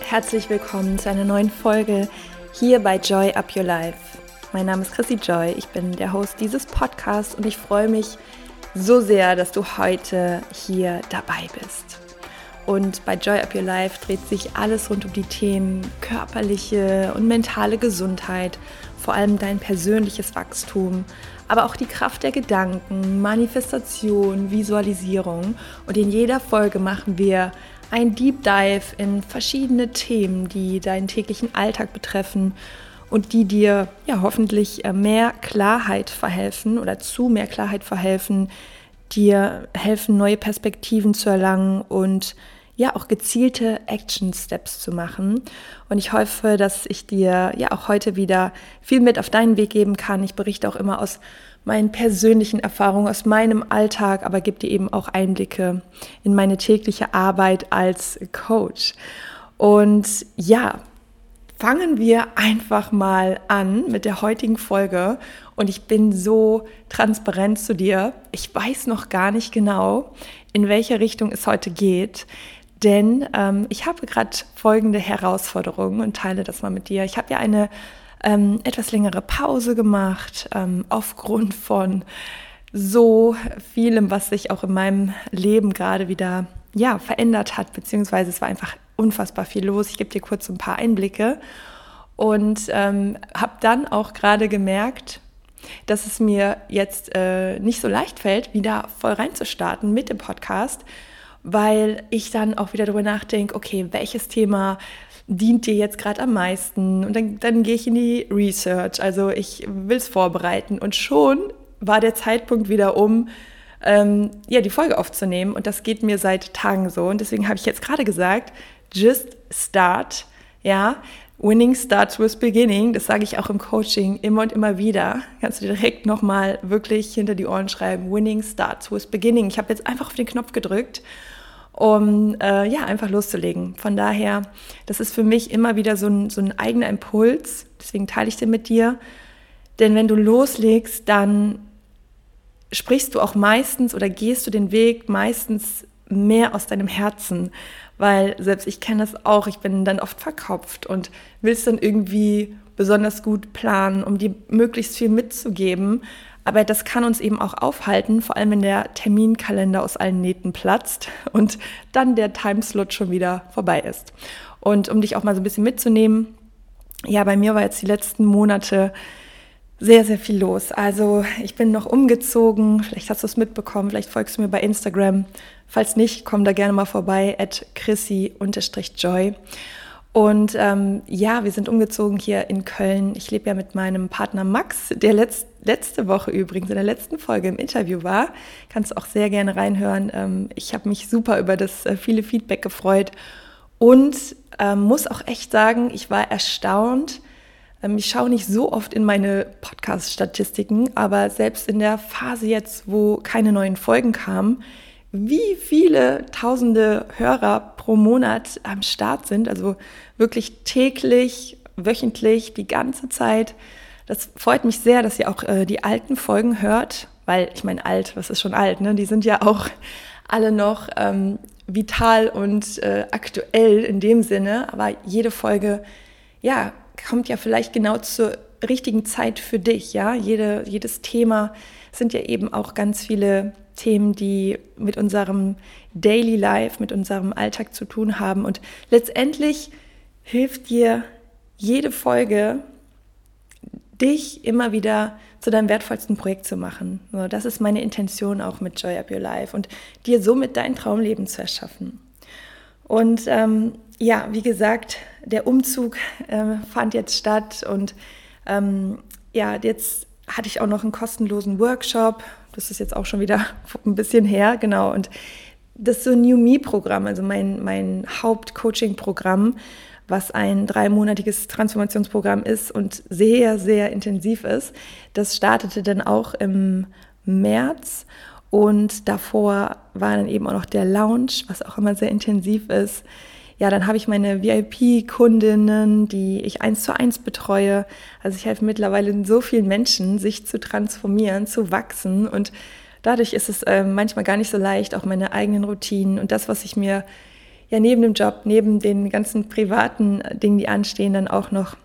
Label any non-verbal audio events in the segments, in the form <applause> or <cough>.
Herzlich willkommen zu einer neuen Folge hier bei Joy Up Your Life. Mein Name ist Chrissy Joy, ich bin der Host dieses Podcasts und ich freue mich so sehr, dass du heute hier dabei bist. Und bei Joy Up Your Life dreht sich alles rund um die Themen körperliche und mentale Gesundheit, vor allem dein persönliches Wachstum, aber auch die Kraft der Gedanken, Manifestation, Visualisierung. Und in jeder Folge machen wir ein Deep Dive in verschiedene Themen, die deinen täglichen Alltag betreffen und die dir ja hoffentlich äh, mehr Klarheit verhelfen oder zu mehr Klarheit verhelfen, dir helfen, neue Perspektiven zu erlangen und ja auch gezielte Action Steps zu machen. Und ich hoffe, dass ich dir ja auch heute wieder viel mit auf deinen Weg geben kann. Ich berichte auch immer aus meinen persönlichen Erfahrungen, aus meinem Alltag, aber gebe dir eben auch Einblicke in meine tägliche Arbeit als Coach. Und ja, fangen wir einfach mal an mit der heutigen Folge. Und ich bin so transparent zu dir. Ich weiß noch gar nicht genau, in welche Richtung es heute geht. Denn ähm, ich habe gerade folgende Herausforderungen und teile das mal mit dir. Ich habe ja eine ähm, etwas längere Pause gemacht, ähm, aufgrund von so vielem, was sich auch in meinem Leben gerade wieder ja, verändert hat, beziehungsweise es war einfach unfassbar viel los. Ich gebe dir kurz ein paar Einblicke und ähm, habe dann auch gerade gemerkt, dass es mir jetzt äh, nicht so leicht fällt, wieder voll reinzustarten mit dem Podcast, weil ich dann auch wieder darüber nachdenke, okay, welches Thema dient dir jetzt gerade am meisten? Und dann, dann gehe ich in die Research, also ich will es vorbereiten und schon war der Zeitpunkt wieder um, ähm, ja, die Folge aufzunehmen und das geht mir seit Tagen so und deswegen habe ich jetzt gerade gesagt, just start, ja, Winning starts with beginning, das sage ich auch im Coaching immer und immer wieder. Kannst du direkt nochmal wirklich hinter die Ohren schreiben. Winning starts with beginning. Ich habe jetzt einfach auf den Knopf gedrückt um äh, ja einfach loszulegen. Von daher, das ist für mich immer wieder so ein, so ein eigener Impuls. Deswegen teile ich den mit dir. Denn wenn du loslegst, dann sprichst du auch meistens oder gehst du den Weg meistens mehr aus deinem Herzen, weil selbst ich kenne das auch, ich bin dann oft verkopft und willst dann irgendwie besonders gut planen, um dir möglichst viel mitzugeben, aber das kann uns eben auch aufhalten, vor allem wenn der Terminkalender aus allen Nähten platzt und dann der Timeslot schon wieder vorbei ist. Und um dich auch mal so ein bisschen mitzunehmen, ja, bei mir war jetzt die letzten Monate sehr, sehr viel los. Also ich bin noch umgezogen, vielleicht hast du es mitbekommen, vielleicht folgst du mir bei Instagram. Falls nicht, komm da gerne mal vorbei, at chrissy-joy. Und ähm, ja, wir sind umgezogen hier in Köln. Ich lebe ja mit meinem Partner Max, der letzt, letzte Woche übrigens in der letzten Folge im Interview war. Kannst du auch sehr gerne reinhören. Ähm, ich habe mich super über das äh, viele Feedback gefreut und ähm, muss auch echt sagen, ich war erstaunt. Ähm, ich schaue nicht so oft in meine Podcast-Statistiken, aber selbst in der Phase jetzt, wo keine neuen Folgen kamen, wie viele tausende Hörer pro Monat am Start sind, also wirklich täglich, wöchentlich, die ganze Zeit. Das freut mich sehr, dass ihr auch äh, die alten Folgen hört, weil ich meine, alt, was ist schon alt, ne? Die sind ja auch alle noch ähm, vital und äh, aktuell in dem Sinne, aber jede Folge, ja, kommt ja vielleicht genau zur richtigen Zeit für dich, ja. Jede, jedes Thema sind ja eben auch ganz viele Themen, die mit unserem Daily Life, mit unserem Alltag zu tun haben. Und letztendlich hilft dir jede Folge, dich immer wieder zu deinem wertvollsten Projekt zu machen. So, das ist meine Intention auch mit Joy Up Your Life und dir somit dein Traumleben zu erschaffen. Und ähm, ja, wie gesagt, der Umzug äh, fand jetzt statt und ähm, ja, jetzt hatte ich auch noch einen kostenlosen Workshop. Das ist jetzt auch schon wieder <laughs> ein bisschen her, genau. Und das so New Me-Programm, also mein, mein Haupt-Coaching-Programm, was ein dreimonatiges Transformationsprogramm ist und sehr, sehr intensiv ist. Das startete dann auch im März und davor war dann eben auch noch der Lounge, was auch immer sehr intensiv ist ja, dann habe ich meine VIP-Kundinnen, die ich eins zu eins betreue. Also ich helfe mittlerweile so vielen Menschen, sich zu transformieren, zu wachsen und dadurch ist es äh, manchmal gar nicht so leicht, auch meine eigenen Routinen und das, was ich mir ja neben dem Job, neben den ganzen privaten Dingen, die anstehen, dann auch noch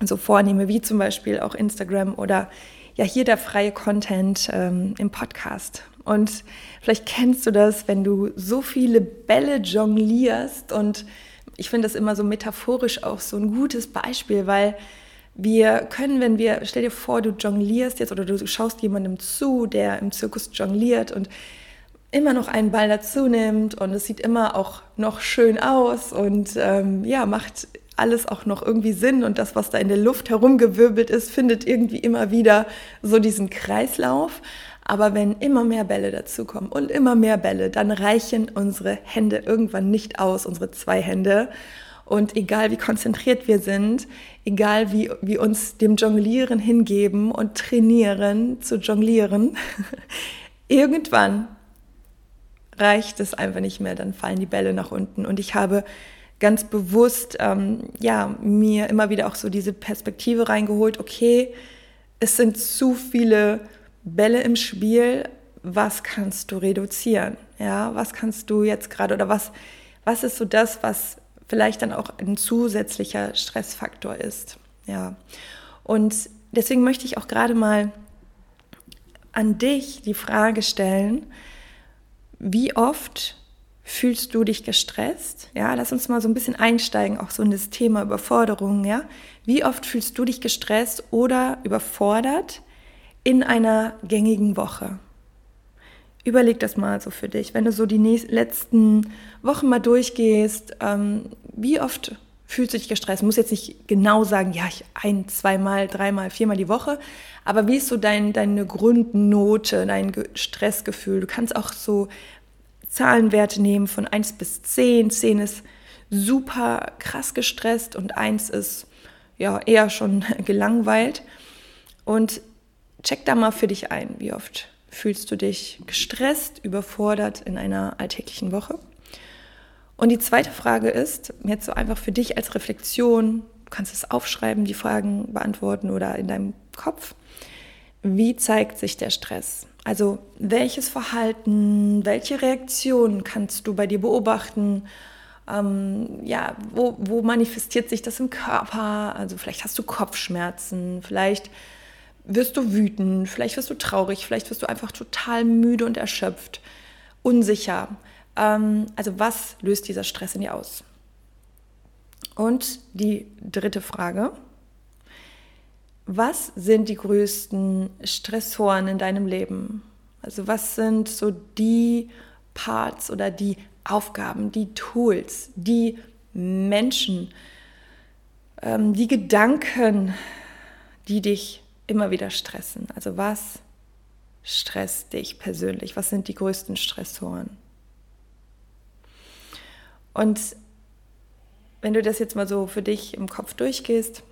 so vornehme, wie zum Beispiel auch Instagram oder ja hier der freie Content ähm, im Podcast. Und vielleicht kennst du das, wenn du so viele Bälle jonglierst und ich finde das immer so metaphorisch auch so ein gutes Beispiel, weil wir können, wenn wir, stell dir vor, du jonglierst jetzt oder du schaust jemandem zu, der im Zirkus jongliert und immer noch einen Ball dazu nimmt und es sieht immer auch noch schön aus und ähm, ja, macht alles auch noch irgendwie Sinn und das, was da in der Luft herumgewirbelt ist, findet irgendwie immer wieder so diesen Kreislauf. Aber wenn immer mehr Bälle dazukommen und immer mehr Bälle, dann reichen unsere Hände irgendwann nicht aus, unsere zwei Hände. Und egal wie konzentriert wir sind, egal wie wir uns dem Jonglieren hingeben und trainieren zu jonglieren, <laughs> irgendwann reicht es einfach nicht mehr, dann fallen die Bälle nach unten. Und ich habe ganz bewusst ähm, ja, mir immer wieder auch so diese Perspektive reingeholt, okay, es sind zu viele Bälle im Spiel, was kannst du reduzieren? Ja, was kannst du jetzt gerade oder was, was ist so das, was vielleicht dann auch ein zusätzlicher Stressfaktor ist? Ja, und deswegen möchte ich auch gerade mal an dich die Frage stellen, wie oft fühlst du dich gestresst? Ja, lass uns mal so ein bisschen einsteigen, auch so in das Thema Überforderung. Ja, wie oft fühlst du dich gestresst oder überfordert in einer gängigen Woche? Überleg das mal so für dich, wenn du so die letzten Wochen mal durchgehst. Ähm, wie oft fühlst du dich gestresst? Du musst jetzt nicht genau sagen, ja, ich ein, zweimal, dreimal, viermal die Woche, aber wie ist so dein, deine Grundnote, dein Stressgefühl? Du kannst auch so Zahlenwerte nehmen von 1 bis 10. 10 ist super krass gestresst und 1 ist ja eher schon <laughs> gelangweilt. Und check da mal für dich ein, wie oft fühlst du dich gestresst, überfordert in einer alltäglichen Woche. Und die zweite Frage ist, jetzt so einfach für dich als Reflexion, du kannst es aufschreiben, die Fragen beantworten oder in deinem Kopf. Wie zeigt sich der Stress? Also welches Verhalten, welche Reaktionen kannst du bei dir beobachten? Ähm, ja, wo, wo manifestiert sich das im Körper? Also vielleicht hast du Kopfschmerzen, vielleicht wirst du wütend, vielleicht wirst du traurig, vielleicht wirst du einfach total müde und erschöpft, unsicher. Ähm, also was löst dieser Stress in dir aus? Und die dritte Frage, was sind die größten Stressoren in deinem Leben? Also was sind so die Parts oder die Aufgaben, die Tools, die Menschen, ähm, die Gedanken, die dich immer wieder stressen? Also was stresst dich persönlich? Was sind die größten Stressoren? Und wenn du das jetzt mal so für dich im Kopf durchgehst,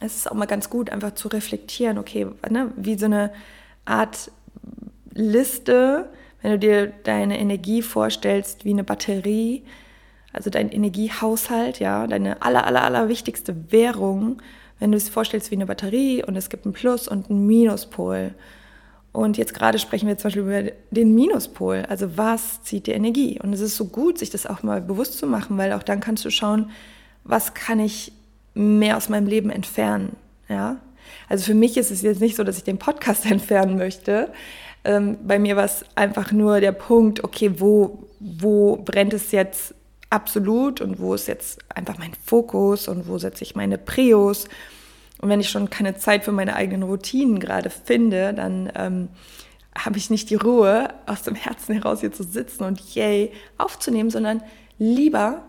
es ist auch mal ganz gut, einfach zu reflektieren, okay, ne, wie so eine Art Liste, wenn du dir deine Energie vorstellst wie eine Batterie, also dein Energiehaushalt, ja, deine aller, aller, aller wichtigste Währung, wenn du es vorstellst wie eine Batterie und es gibt einen Plus- und einen Minuspol. Und jetzt gerade sprechen wir zum Beispiel über den Minuspol, also was zieht die Energie? Und es ist so gut, sich das auch mal bewusst zu machen, weil auch dann kannst du schauen, was kann ich mehr aus meinem Leben entfernen. Ja? Also für mich ist es jetzt nicht so, dass ich den Podcast <laughs> entfernen möchte. Ähm, bei mir war es einfach nur der Punkt, okay, wo, wo brennt es jetzt absolut und wo ist jetzt einfach mein Fokus und wo setze ich meine Prios. Und wenn ich schon keine Zeit für meine eigenen Routinen gerade finde, dann ähm, habe ich nicht die Ruhe, aus dem Herzen heraus hier zu sitzen und yay aufzunehmen, sondern lieber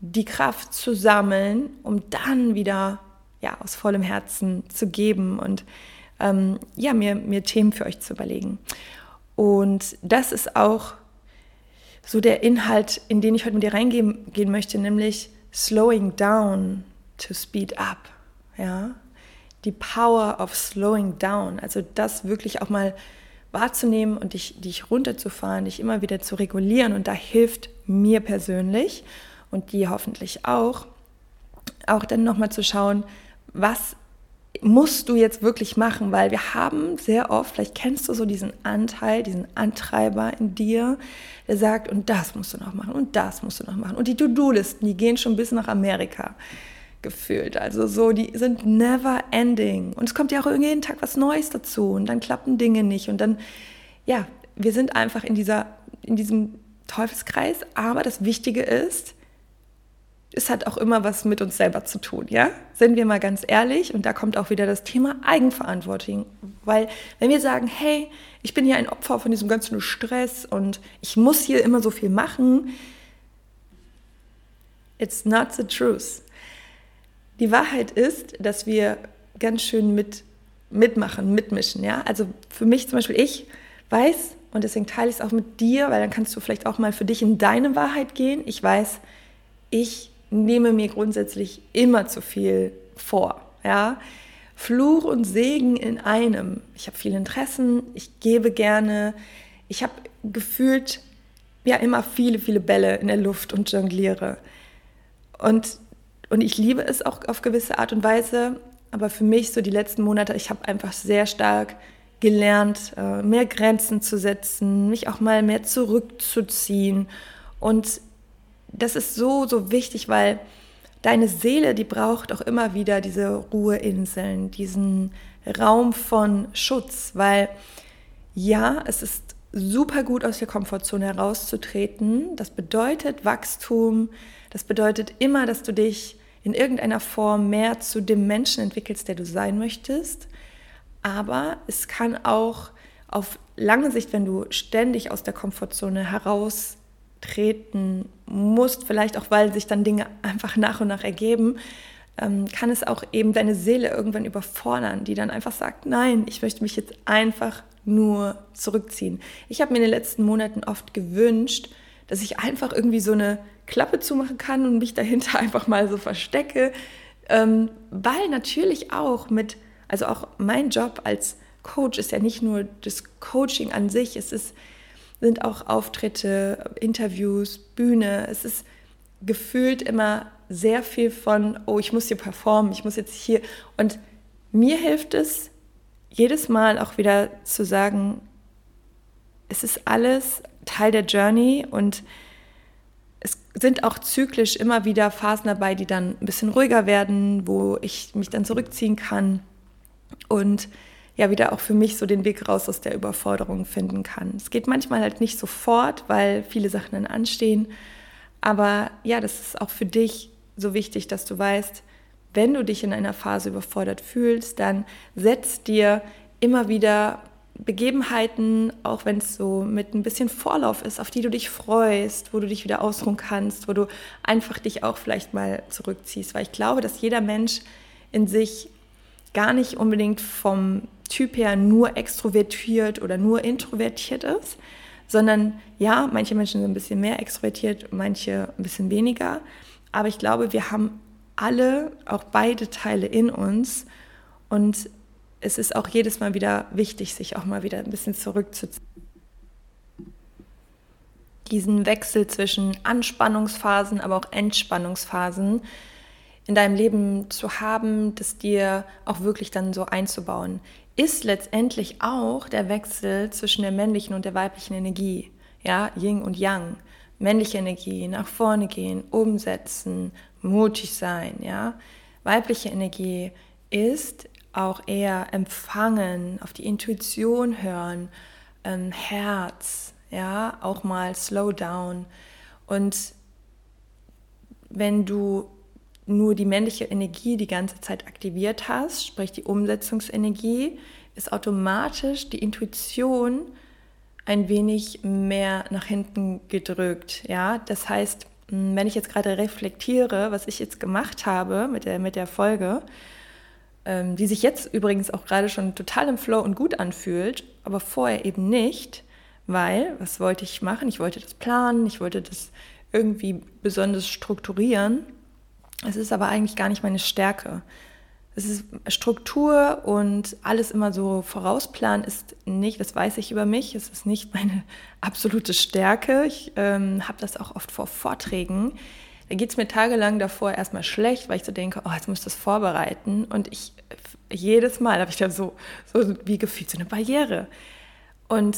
die Kraft zu sammeln, um dann wieder ja, aus vollem Herzen zu geben und ähm, ja, mir, mir Themen für euch zu überlegen. Und das ist auch so der Inhalt, in den ich heute mit dir reingehen gehen möchte, nämlich slowing down to speed up. Ja? Die Power of slowing down, also das wirklich auch mal wahrzunehmen und dich, dich runterzufahren, dich immer wieder zu regulieren. Und da hilft mir persönlich und die hoffentlich auch, auch dann nochmal zu schauen, was musst du jetzt wirklich machen, weil wir haben sehr oft, vielleicht kennst du so diesen Anteil, diesen Antreiber in dir, der sagt, und das musst du noch machen und das musst du noch machen. Und die To-Do-Listen, die gehen schon bis nach Amerika gefühlt. Also so, die sind never ending. Und es kommt ja auch jeden Tag was Neues dazu und dann klappen Dinge nicht. Und dann, ja, wir sind einfach in, dieser, in diesem Teufelskreis. Aber das Wichtige ist, es hat auch immer was mit uns selber zu tun, ja? Sind wir mal ganz ehrlich und da kommt auch wieder das Thema Eigenverantwortung, weil wenn wir sagen, hey, ich bin hier ein Opfer von diesem ganzen Stress und ich muss hier immer so viel machen, it's not the truth. Die Wahrheit ist, dass wir ganz schön mit mitmachen, mitmischen, ja? Also für mich zum Beispiel, ich weiß und deswegen teile ich es auch mit dir, weil dann kannst du vielleicht auch mal für dich in deine Wahrheit gehen. Ich weiß, ich nehme mir grundsätzlich immer zu viel vor. Ja? Fluch und Segen in einem. Ich habe viele Interessen, ich gebe gerne, ich habe gefühlt ja immer viele, viele Bälle in der Luft und jongliere. Und, und ich liebe es auch auf gewisse Art und Weise, aber für mich so die letzten Monate, ich habe einfach sehr stark gelernt, äh, mehr Grenzen zu setzen, mich auch mal mehr zurückzuziehen. Und das ist so, so wichtig, weil deine Seele, die braucht auch immer wieder diese Ruheinseln, diesen Raum von Schutz, weil ja, es ist super gut aus der Komfortzone herauszutreten. Das bedeutet Wachstum, das bedeutet immer, dass du dich in irgendeiner Form mehr zu dem Menschen entwickelst, der du sein möchtest. Aber es kann auch auf lange Sicht, wenn du ständig aus der Komfortzone heraus treten musst, vielleicht auch weil sich dann Dinge einfach nach und nach ergeben, ähm, kann es auch eben deine Seele irgendwann überfordern, die dann einfach sagt, nein, ich möchte mich jetzt einfach nur zurückziehen. Ich habe mir in den letzten Monaten oft gewünscht, dass ich einfach irgendwie so eine Klappe zumachen kann und mich dahinter <laughs> einfach mal so verstecke, ähm, weil natürlich auch mit, also auch mein Job als Coach ist ja nicht nur das Coaching an sich, es ist sind auch Auftritte, Interviews, Bühne. Es ist gefühlt immer sehr viel von, oh, ich muss hier performen, ich muss jetzt hier. Und mir hilft es jedes Mal auch wieder zu sagen, es ist alles Teil der Journey und es sind auch zyklisch immer wieder Phasen dabei, die dann ein bisschen ruhiger werden, wo ich mich dann zurückziehen kann. Und ja wieder auch für mich so den Weg raus aus der Überforderung finden kann. Es geht manchmal halt nicht sofort, weil viele Sachen dann anstehen. Aber ja, das ist auch für dich so wichtig, dass du weißt, wenn du dich in einer Phase überfordert fühlst, dann setz dir immer wieder Begebenheiten, auch wenn es so mit ein bisschen Vorlauf ist, auf die du dich freust, wo du dich wieder ausruhen kannst, wo du einfach dich auch vielleicht mal zurückziehst. Weil ich glaube, dass jeder Mensch in sich gar nicht unbedingt vom Typ her nur extrovertiert oder nur introvertiert ist, sondern ja, manche Menschen sind ein bisschen mehr extrovertiert, manche ein bisschen weniger. Aber ich glaube, wir haben alle auch beide Teile in uns und es ist auch jedes Mal wieder wichtig, sich auch mal wieder ein bisschen zurückzuziehen. Diesen Wechsel zwischen Anspannungsphasen, aber auch Entspannungsphasen in deinem Leben zu haben, das dir auch wirklich dann so einzubauen ist letztendlich auch der Wechsel zwischen der männlichen und der weiblichen Energie. Ja, Yin und Yang. Männliche Energie, nach vorne gehen, umsetzen, mutig sein, ja. Weibliche Energie ist auch eher empfangen, auf die Intuition hören, ähm, Herz, ja, auch mal slow down. Und wenn du nur die männliche Energie die ganze Zeit aktiviert hast, sprich die Umsetzungsenergie, ist automatisch die Intuition ein wenig mehr nach hinten gedrückt. Ja, das heißt, wenn ich jetzt gerade reflektiere, was ich jetzt gemacht habe mit der, mit der Folge, ähm, die sich jetzt übrigens auch gerade schon total im Flow und gut anfühlt, aber vorher eben nicht, weil, was wollte ich machen? Ich wollte das planen, ich wollte das irgendwie besonders strukturieren es ist aber eigentlich gar nicht meine Stärke. Es ist Struktur und alles immer so vorausplanen ist nicht, das weiß ich über mich, es ist nicht meine <laughs> absolute Stärke. Ich ähm, habe das auch oft vor Vorträgen, da geht es mir tagelang davor erstmal schlecht, weil ich so denke, oh, jetzt muss ich das vorbereiten. Und ich jedes Mal habe ich da so, so wie gefühlt so eine Barriere. Und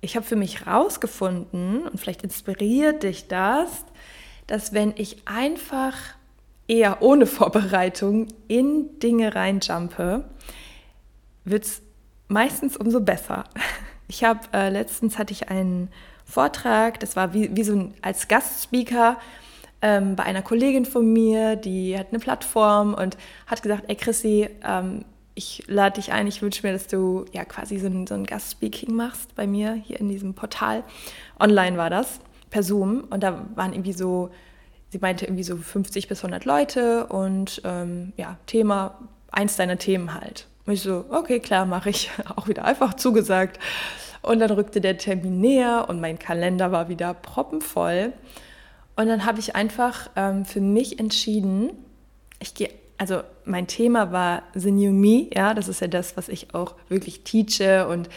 ich habe für mich rausgefunden, und vielleicht inspiriert dich das, dass wenn ich einfach eher ohne Vorbereitung in Dinge reinjumpe, wird es meistens umso besser. Ich habe äh, letztens hatte ich einen Vortrag, das war wie, wie so ein als Gastspeaker ähm, bei einer Kollegin von mir, die hat eine Plattform und hat gesagt, ey Chrissy, ähm, ich lade dich ein, ich wünsche mir, dass du ja quasi so ein, so ein Gastspeaking machst bei mir hier in diesem Portal. Online war das, per Zoom. Und da waren irgendwie so, sie meinte irgendwie so 50 bis 100 Leute und ähm, ja, Thema, eins deiner Themen halt. Und ich so, okay, klar, mache ich. <laughs> Auch wieder einfach zugesagt. Und dann rückte der Termin näher und mein Kalender war wieder proppenvoll. Und dann habe ich einfach ähm, für mich entschieden, ich gehe also mein Thema war The New Me, ja, das ist ja das, was ich auch wirklich teache und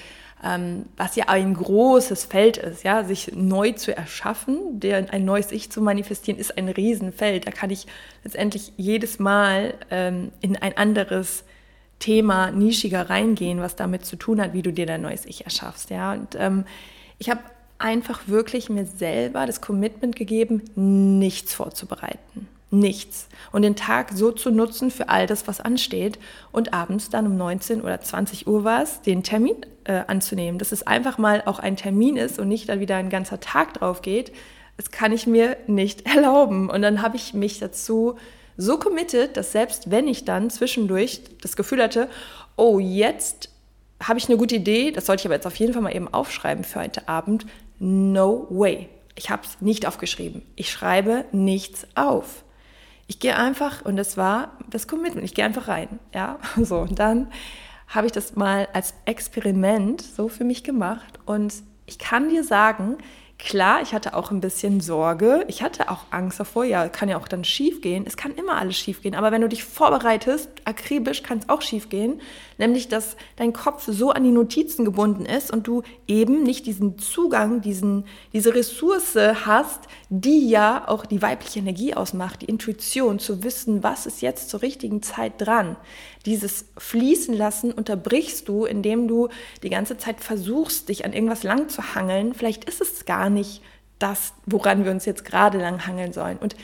ähm, was ja ein großes Feld ist, ja, sich neu zu erschaffen, der, ein neues Ich zu manifestieren, ist ein Riesenfeld. Da kann ich letztendlich jedes Mal ähm, in ein anderes Thema nischiger reingehen, was damit zu tun hat, wie du dir dein neues Ich erschaffst, ja. Und ähm, ich habe einfach wirklich mir selber das Commitment gegeben, nichts vorzubereiten nichts. Und den Tag so zu nutzen für all das, was ansteht und abends dann um 19 oder 20 Uhr war es, den Termin äh, anzunehmen. Dass es einfach mal auch ein Termin ist und nicht da wieder ein ganzer Tag drauf geht, das kann ich mir nicht <laughs> erlauben. Und dann habe ich mich dazu so committed, dass selbst wenn ich dann zwischendurch das Gefühl hatte, oh, jetzt habe ich eine gute Idee, das sollte ich aber jetzt auf jeden Fall mal eben aufschreiben für heute Abend, no way. Ich habe es nicht aufgeschrieben. Ich schreibe nichts auf ich gehe einfach, und das war das Commitment, ich gehe einfach rein. Ja, <laughs> so. Und dann habe ich das mal als Experiment so für mich gemacht. Und ich kann dir sagen, Klar, ich hatte auch ein bisschen Sorge. Ich hatte auch Angst davor. Ja, kann ja auch dann schief gehen. Es kann immer alles schief gehen. Aber wenn du dich vorbereitest, akribisch, kann es auch schief gehen. Nämlich, dass dein Kopf so an die Notizen gebunden ist und du eben nicht diesen Zugang, diesen, diese Ressource hast, die ja auch die weibliche Energie ausmacht, die Intuition, zu wissen, was ist jetzt zur richtigen Zeit dran. Dieses Fließen lassen unterbrichst du, indem du die ganze Zeit versuchst, dich an irgendwas lang zu hangeln. Vielleicht ist es gar nicht das, woran wir uns jetzt gerade lang hangeln sollen. Und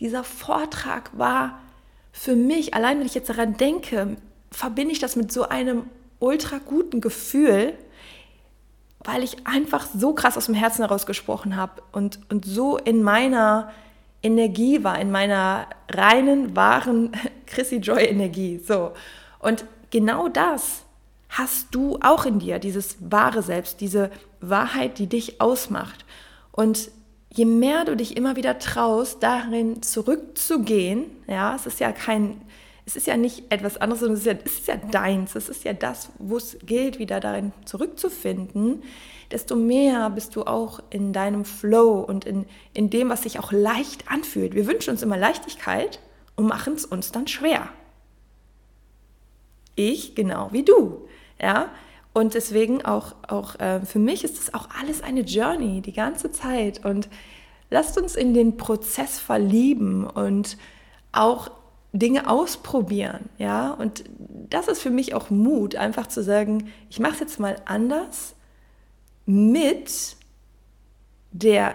dieser Vortrag war für mich, allein wenn ich jetzt daran denke, verbinde ich das mit so einem ultra guten Gefühl, weil ich einfach so krass aus dem Herzen heraus gesprochen habe und, und so in meiner Energie war, in meiner reinen, wahren <laughs> Chrissy Joy Energie. So. Und genau das hast du auch in dir, dieses wahre Selbst, diese Wahrheit, die dich ausmacht. Und je mehr du dich immer wieder traust, darin zurückzugehen, ja, es ist ja kein, es ist ja nicht etwas anderes, sondern es ist ja, es ist ja deins, es ist ja das, wo es gilt, wieder darin zurückzufinden, desto mehr bist du auch in deinem Flow und in, in dem, was sich auch leicht anfühlt. Wir wünschen uns immer Leichtigkeit und machen es uns dann schwer. Ich genau wie du. Ja, und deswegen auch, auch äh, für mich ist das auch alles eine Journey, die ganze Zeit. Und lasst uns in den Prozess verlieben und auch Dinge ausprobieren. Ja, und das ist für mich auch Mut, einfach zu sagen, ich mache es jetzt mal anders mit der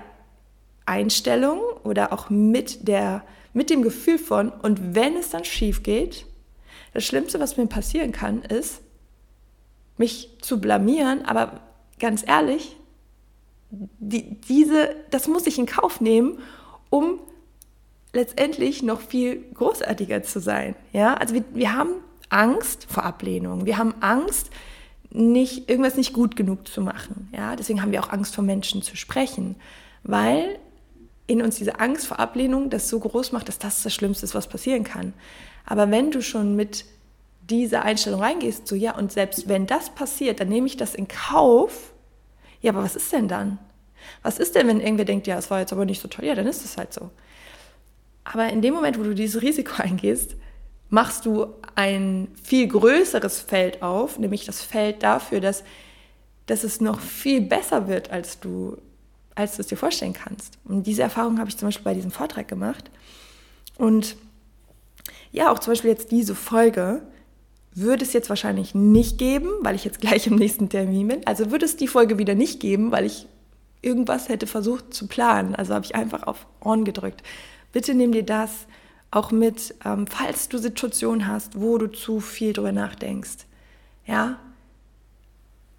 Einstellung oder auch mit, der, mit dem Gefühl von, und wenn es dann schief geht, das Schlimmste, was mir passieren kann, ist, mich zu blamieren, aber ganz ehrlich, die, diese, das muss ich in Kauf nehmen, um letztendlich noch viel großartiger zu sein. Ja? Also wir, wir haben Angst vor Ablehnung. Wir haben Angst, nicht, irgendwas nicht gut genug zu machen. Ja? Deswegen haben wir auch Angst vor Menschen zu sprechen, weil in uns diese Angst vor Ablehnung das so groß macht, dass das das Schlimmste ist, was passieren kann. Aber wenn du schon mit dieser Einstellung reingehst, so ja, und selbst wenn das passiert, dann nehme ich das in Kauf. Ja, aber was ist denn dann? Was ist denn, wenn irgendwer denkt, ja, es war jetzt aber nicht so toll? Ja, dann ist es halt so. Aber in dem Moment, wo du dieses Risiko <laughs> eingehst, machst du ein viel größeres Feld auf, nämlich das Feld dafür, dass, dass es noch viel besser wird, als du als du es dir vorstellen kannst. Und diese Erfahrung habe ich zum Beispiel bei diesem Vortrag gemacht. Und ja, auch zum Beispiel jetzt diese Folge würde es jetzt wahrscheinlich nicht geben, weil ich jetzt gleich im nächsten Termin bin. Also würde es die Folge wieder nicht geben, weil ich irgendwas hätte versucht zu planen. Also habe ich einfach auf On gedrückt. Bitte nimm dir das auch mit, ähm, falls du Situationen hast, wo du zu viel drüber nachdenkst. Ja,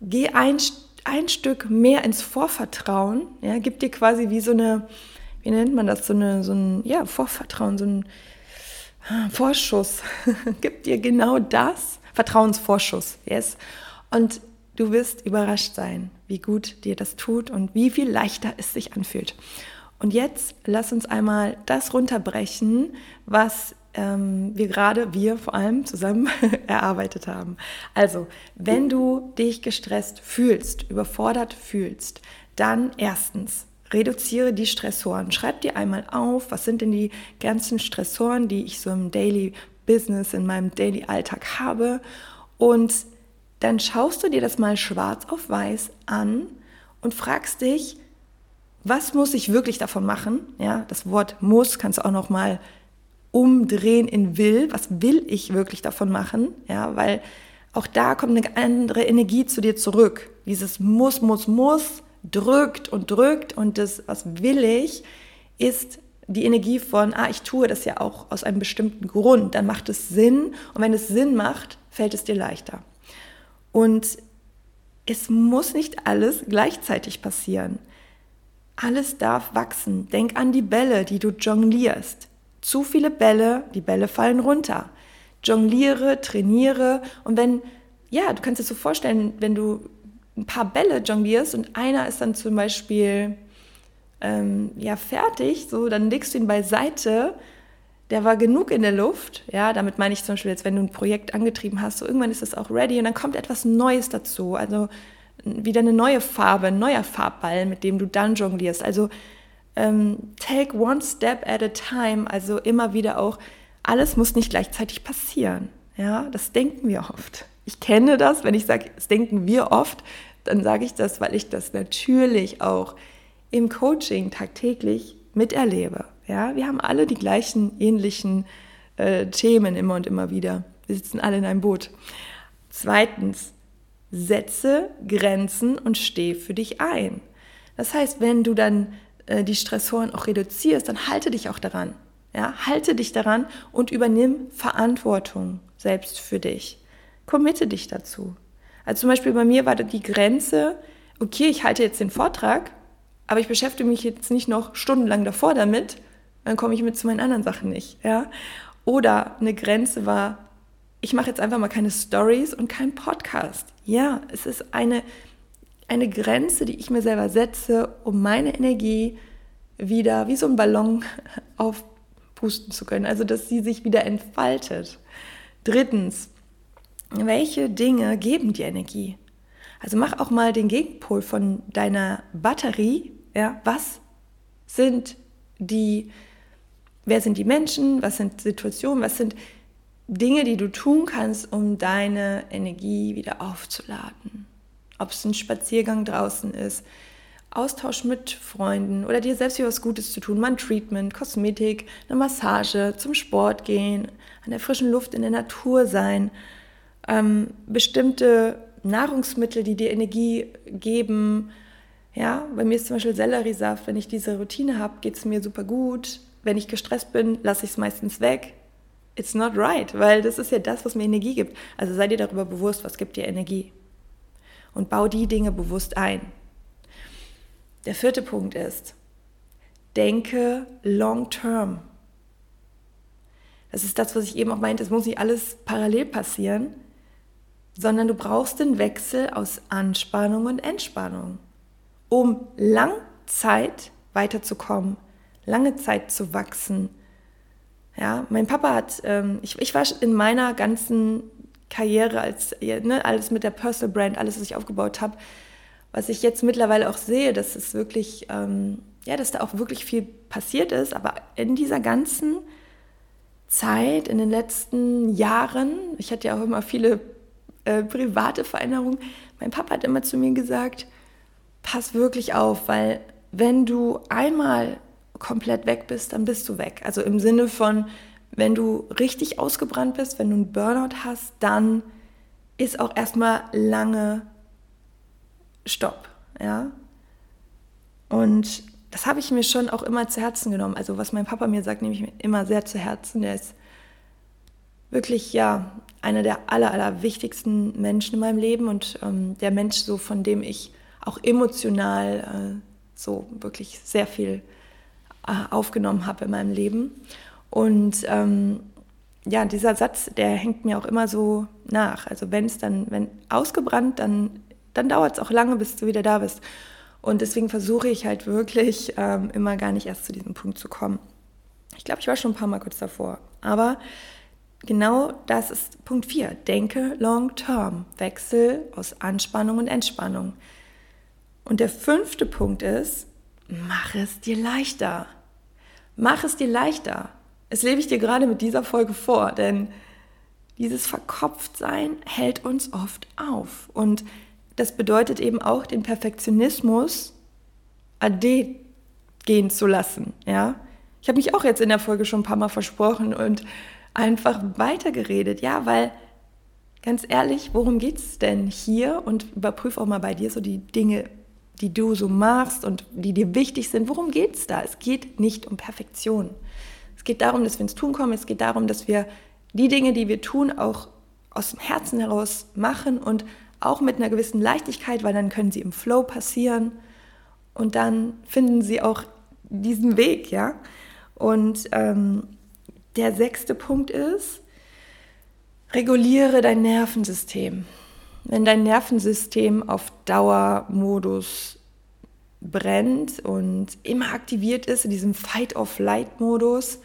geh ein, ein Stück mehr ins Vorvertrauen. Ja, gib dir quasi wie so eine, wie nennt man das, so eine, so ein, ja, Vorvertrauen, so ein Vorschuss. <laughs> gib dir genau das, Vertrauensvorschuss, yes. Und du wirst überrascht sein, wie gut dir das tut und wie viel leichter es sich anfühlt. Und jetzt lass uns einmal das runterbrechen, was ähm, wir gerade, wir vor allem zusammen <laughs> erarbeitet haben. Also, wenn du dich gestresst fühlst, überfordert fühlst, dann erstens reduziere die Stressoren. Schreib dir einmal auf, was sind denn die ganzen Stressoren, die ich so im Daily Business, in meinem Daily Alltag habe. Und dann schaust du dir das mal schwarz auf weiß an und fragst dich, was muss ich wirklich davon machen? Ja, das Wort muss kannst du auch noch mal umdrehen in will. Was will ich wirklich davon machen? Ja, weil auch da kommt eine andere Energie zu dir zurück. Dieses muss, muss, muss drückt und drückt und das, was will ich, ist die Energie von, ah, ich tue das ja auch aus einem bestimmten Grund. Dann macht es Sinn und wenn es Sinn macht, fällt es dir leichter. Und es muss nicht alles gleichzeitig passieren. Alles darf wachsen. Denk an die Bälle, die du jonglierst. Zu viele Bälle, die Bälle fallen runter. Jongliere, trainiere und wenn, ja, du kannst dir so vorstellen, wenn du ein paar Bälle jonglierst und einer ist dann zum Beispiel ähm, ja fertig, so dann legst du ihn beiseite. Der war genug in der Luft, ja. Damit meine ich zum Beispiel jetzt, wenn du ein Projekt angetrieben hast, so irgendwann ist es auch ready und dann kommt etwas Neues dazu. Also wieder eine neue Farbe, ein neuer Farbball, mit dem du dann jonglierst. Also ähm, take one step at a time, also immer wieder auch, alles muss nicht gleichzeitig passieren. Ja, das denken wir oft. Ich kenne das, wenn ich sage, das denken wir oft, dann sage ich das, weil ich das natürlich auch im Coaching tagtäglich miterlebe. Ja, wir haben alle die gleichen ähnlichen äh, Themen immer und immer wieder. Wir sitzen alle in einem Boot. Zweitens, setze Grenzen und steh für dich ein. Das heißt, wenn du dann äh, die Stressoren auch reduzierst, dann halte dich auch daran. Ja, halte dich daran und übernimm Verantwortung selbst für dich. Committe dich dazu. Also zum Beispiel bei mir war die Grenze, okay, ich halte jetzt den Vortrag, aber ich beschäftige mich jetzt nicht noch stundenlang davor damit, dann komme ich mit zu meinen anderen Sachen nicht. Ja? Oder eine Grenze war, ich mache jetzt einfach mal keine Stories und keinen Podcast. Ja, es ist eine, eine Grenze, die ich mir selber setze, um meine Energie wieder wie so ein Ballon <laughs> aufpusten zu können, also dass sie sich wieder entfaltet. Drittens, welche Dinge geben dir Energie? Also mach auch mal den Gegenpol von deiner Batterie. Ja, was sind die, wer sind die Menschen, was sind Situationen, was sind Dinge, die du tun kannst, um deine Energie wieder aufzuladen. Ob es ein Spaziergang draußen ist, Austausch mit Freunden oder dir selbst wieder was Gutes zu tun, mal ein Treatment, Kosmetik, eine Massage, zum Sport gehen, an der frischen Luft in der Natur sein, ähm, bestimmte Nahrungsmittel, die dir Energie geben. Ja, bei mir ist zum Beispiel Selleriesaft. Wenn ich diese Routine habe, geht es mir super gut. Wenn ich gestresst bin, lasse ich es meistens weg it's not right, weil das ist ja das, was mir Energie gibt. Also sei dir darüber bewusst, was gibt dir Energie. Und bau die Dinge bewusst ein. Der vierte Punkt ist, denke long term. Das ist das, was ich eben auch meinte, es muss nicht alles parallel passieren, sondern du brauchst den Wechsel aus Anspannung und Entspannung, um Langzeit weiterzukommen, lange Zeit zu wachsen, ja, mein Papa hat, ähm, ich, ich war in meiner ganzen Karriere als, ne, alles mit der Personal Brand, alles, was ich aufgebaut habe, was ich jetzt mittlerweile auch sehe, dass es wirklich, ähm, ja, dass da auch wirklich viel passiert ist, aber in dieser ganzen Zeit, in den letzten Jahren, ich hatte ja auch immer viele äh, private Veränderungen, mein Papa hat immer zu mir gesagt, pass wirklich auf, weil wenn du einmal komplett weg bist, dann bist du weg. Also im Sinne von, wenn du richtig ausgebrannt bist, wenn du einen Burnout hast, dann ist auch erstmal lange Stopp, ja. Und das habe ich mir schon auch immer zu Herzen genommen. Also was mein Papa mir sagt, nehme ich mir immer sehr zu Herzen. Der ist wirklich ja einer der aller, aller wichtigsten Menschen in meinem Leben und ähm, der Mensch so, von dem ich auch emotional äh, so wirklich sehr viel äh, aufgenommen habe in meinem Leben. Und ähm, ja, dieser Satz, der hängt mir auch immer so nach. Also wenn es dann, wenn ausgebrannt, dann, dann dauert es auch lange, bis du wieder da bist. Und deswegen versuche ich halt wirklich ähm, immer gar nicht erst zu diesem Punkt zu kommen. Ich glaube, ich war schon ein paar Mal kurz davor. Aber genau das ist Punkt 4. Denke long term. Wechsel aus Anspannung und Entspannung. Und der fünfte Punkt ist, mach es dir leichter. Mach es dir leichter. Es lebe ich dir gerade mit dieser Folge vor, denn dieses Verkopftsein hält uns oft auf. Und das bedeutet eben auch, den Perfektionismus ade gehen zu lassen. Ja? Ich habe mich auch jetzt in der Folge schon ein paar Mal versprochen und einfach weitergeredet. Ja, weil ganz ehrlich, worum geht es denn hier? Und überprüf auch mal bei dir so die Dinge, die du so machst und die dir wichtig sind. Worum geht es da? Es geht nicht um Perfektion. Es geht darum, dass wir ins Tun kommen. Es geht darum, dass wir die Dinge, die wir tun, auch aus dem Herzen heraus machen und auch mit einer gewissen Leichtigkeit, weil dann können sie im Flow passieren und dann finden sie auch diesen Weg, ja. Und ähm, der sechste Punkt ist, reguliere dein Nervensystem. Wenn dein Nervensystem auf Dauermodus brennt und immer aktiviert ist in diesem Fight-of-Light-Modus,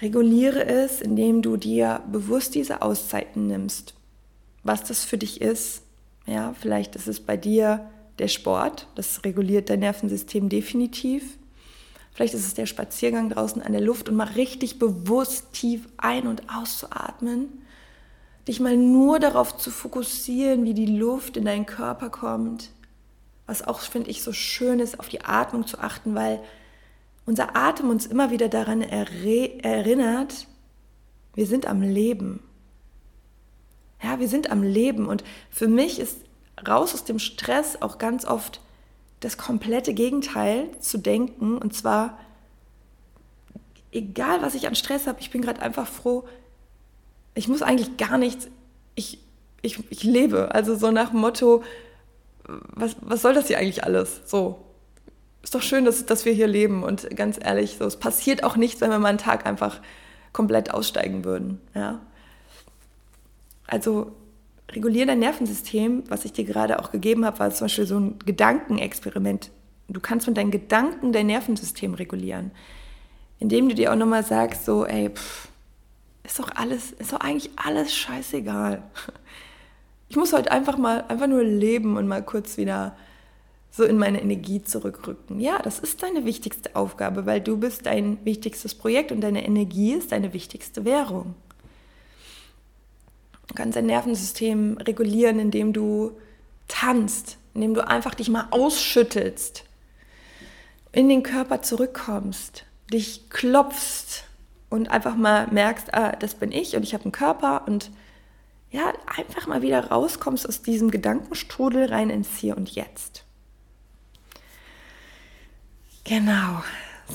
reguliere es, indem du dir bewusst diese Auszeiten nimmst was das für dich ist. Ja, vielleicht ist es bei dir der Sport, das reguliert dein Nervensystem definitiv. Vielleicht ist es der Spaziergang draußen an der Luft und mal richtig bewusst tief ein- und auszuatmen. Dich mal nur darauf zu fokussieren, wie die Luft in deinen Körper kommt. Was auch, finde ich, so schön ist, auf die Atmung zu achten, weil unser Atem uns immer wieder daran erinnert, wir sind am Leben. Ja, wir sind am Leben und für mich ist raus aus dem Stress auch ganz oft das komplette Gegenteil zu denken und zwar egal was ich an Stress habe, ich bin gerade einfach froh, ich muss eigentlich gar nichts, ich, ich, ich lebe. Also so nach dem Motto, was, was soll das hier eigentlich alles? So, ist doch schön, dass, dass wir hier leben und ganz ehrlich, so, es passiert auch nichts, wenn wir mal einen Tag einfach komplett aussteigen würden. Ja? Also regulier dein Nervensystem, was ich dir gerade auch gegeben habe, war zum Beispiel so ein Gedankenexperiment. Du kannst mit deinen Gedanken dein Nervensystem regulieren, indem du dir auch nochmal sagst, so, ey, pff, ist doch alles, ist doch eigentlich alles scheißegal. Ich muss heute einfach mal, einfach nur leben und mal kurz wieder so in meine Energie zurückrücken. Ja, das ist deine wichtigste Aufgabe, weil du bist dein wichtigstes Projekt und deine Energie ist deine wichtigste Währung. Du kannst dein Nervensystem regulieren, indem du tanzt, indem du einfach dich mal ausschüttelst, in den Körper zurückkommst, dich klopfst und einfach mal merkst, ah, das bin ich und ich habe einen Körper und ja, einfach mal wieder rauskommst aus diesem Gedankenstrudel rein ins Hier und Jetzt. Genau.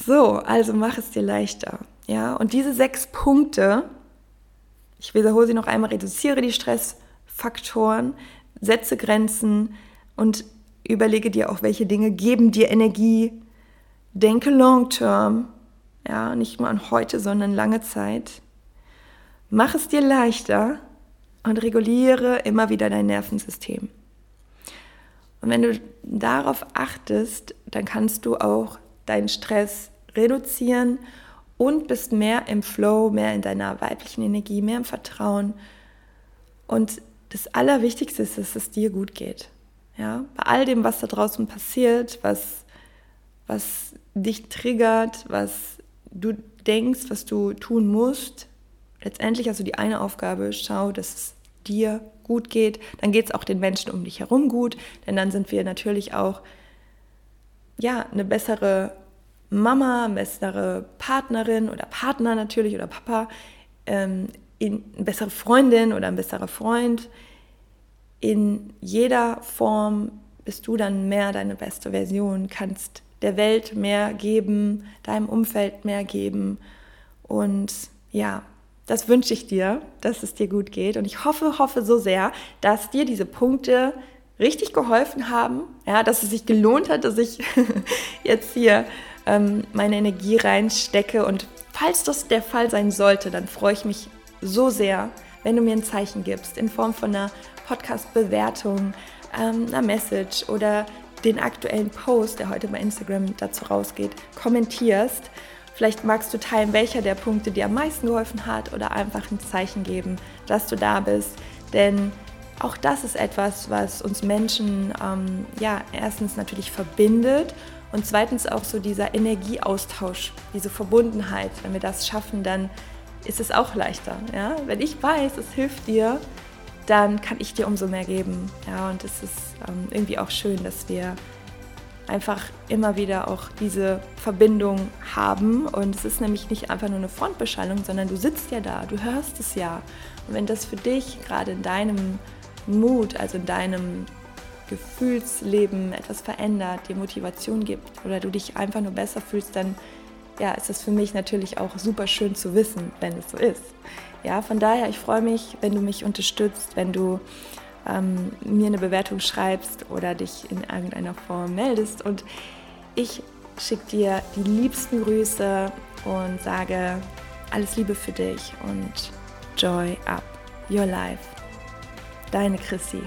So, also mach es dir leichter. Ja, und diese sechs Punkte, ich wiederhole sie noch einmal, reduziere die Stressfaktoren, setze Grenzen und überlege dir auch, welche Dinge geben dir Energie. Denke long term, ja, nicht nur an heute, sondern lange Zeit. Mach es dir leichter und reguliere immer wieder dein Nervensystem. Und wenn du darauf achtest, dann kannst du auch deinen Stress reduzieren und bist mehr im Flow, mehr in deiner weiblichen Energie, mehr im Vertrauen. Und das Allerwichtigste ist, dass es dir gut geht. Ja? Bei all dem, was da draußen passiert, was, was dich triggert, was du denkst, was du tun musst, letztendlich du die eine Aufgabe, schau, dass es dir gut geht. Dann geht es auch den Menschen um dich herum gut, denn dann sind wir natürlich auch ja, eine bessere Mama, bessere Partnerin oder Partner natürlich oder Papa, ähm, in, eine bessere Freundin oder ein besserer Freund. In jeder Form bist du dann mehr deine beste Version, kannst der Welt mehr geben, deinem Umfeld mehr geben. Und ja, das wünsche ich dir, dass es dir gut geht. Und ich hoffe, hoffe so sehr, dass dir diese Punkte richtig geholfen haben, ja, dass es sich gelohnt hat, dass ich <laughs> jetzt hier ähm, meine Energie reinstecke. Und falls das der Fall sein sollte, dann freue ich mich so sehr, wenn du mir ein Zeichen gibst in Form von einer Podcast-Bewertung, ähm, einer Message oder den aktuellen Post, der heute bei Instagram dazu rausgeht, kommentierst. Vielleicht magst du teilen, welcher der Punkte dir am meisten geholfen hat oder einfach ein Zeichen geben, dass du da bist. Denn auch das ist etwas, was uns Menschen ähm, ja erstens natürlich verbindet und zweitens auch so dieser Energieaustausch, diese Verbundenheit. Wenn wir das schaffen, dann ist es auch leichter. Ja? Wenn ich weiß, es hilft dir, dann kann ich dir umso mehr geben. Ja, und es ist ähm, irgendwie auch schön, dass wir einfach immer wieder auch diese Verbindung haben. Und es ist nämlich nicht einfach nur eine Frontbeschallung, sondern du sitzt ja da, du hörst es ja. Und wenn das für dich gerade in deinem Mut, also in deinem Gefühlsleben etwas verändert, dir Motivation gibt oder du dich einfach nur besser fühlst, dann ja, ist das für mich natürlich auch super schön zu wissen, wenn es so ist. Ja, von daher, ich freue mich, wenn du mich unterstützt, wenn du ähm, mir eine Bewertung schreibst oder dich in irgendeiner Form meldest. Und ich schicke dir die liebsten Grüße und sage alles Liebe für dich und Joy up your life. Deine Chrissy.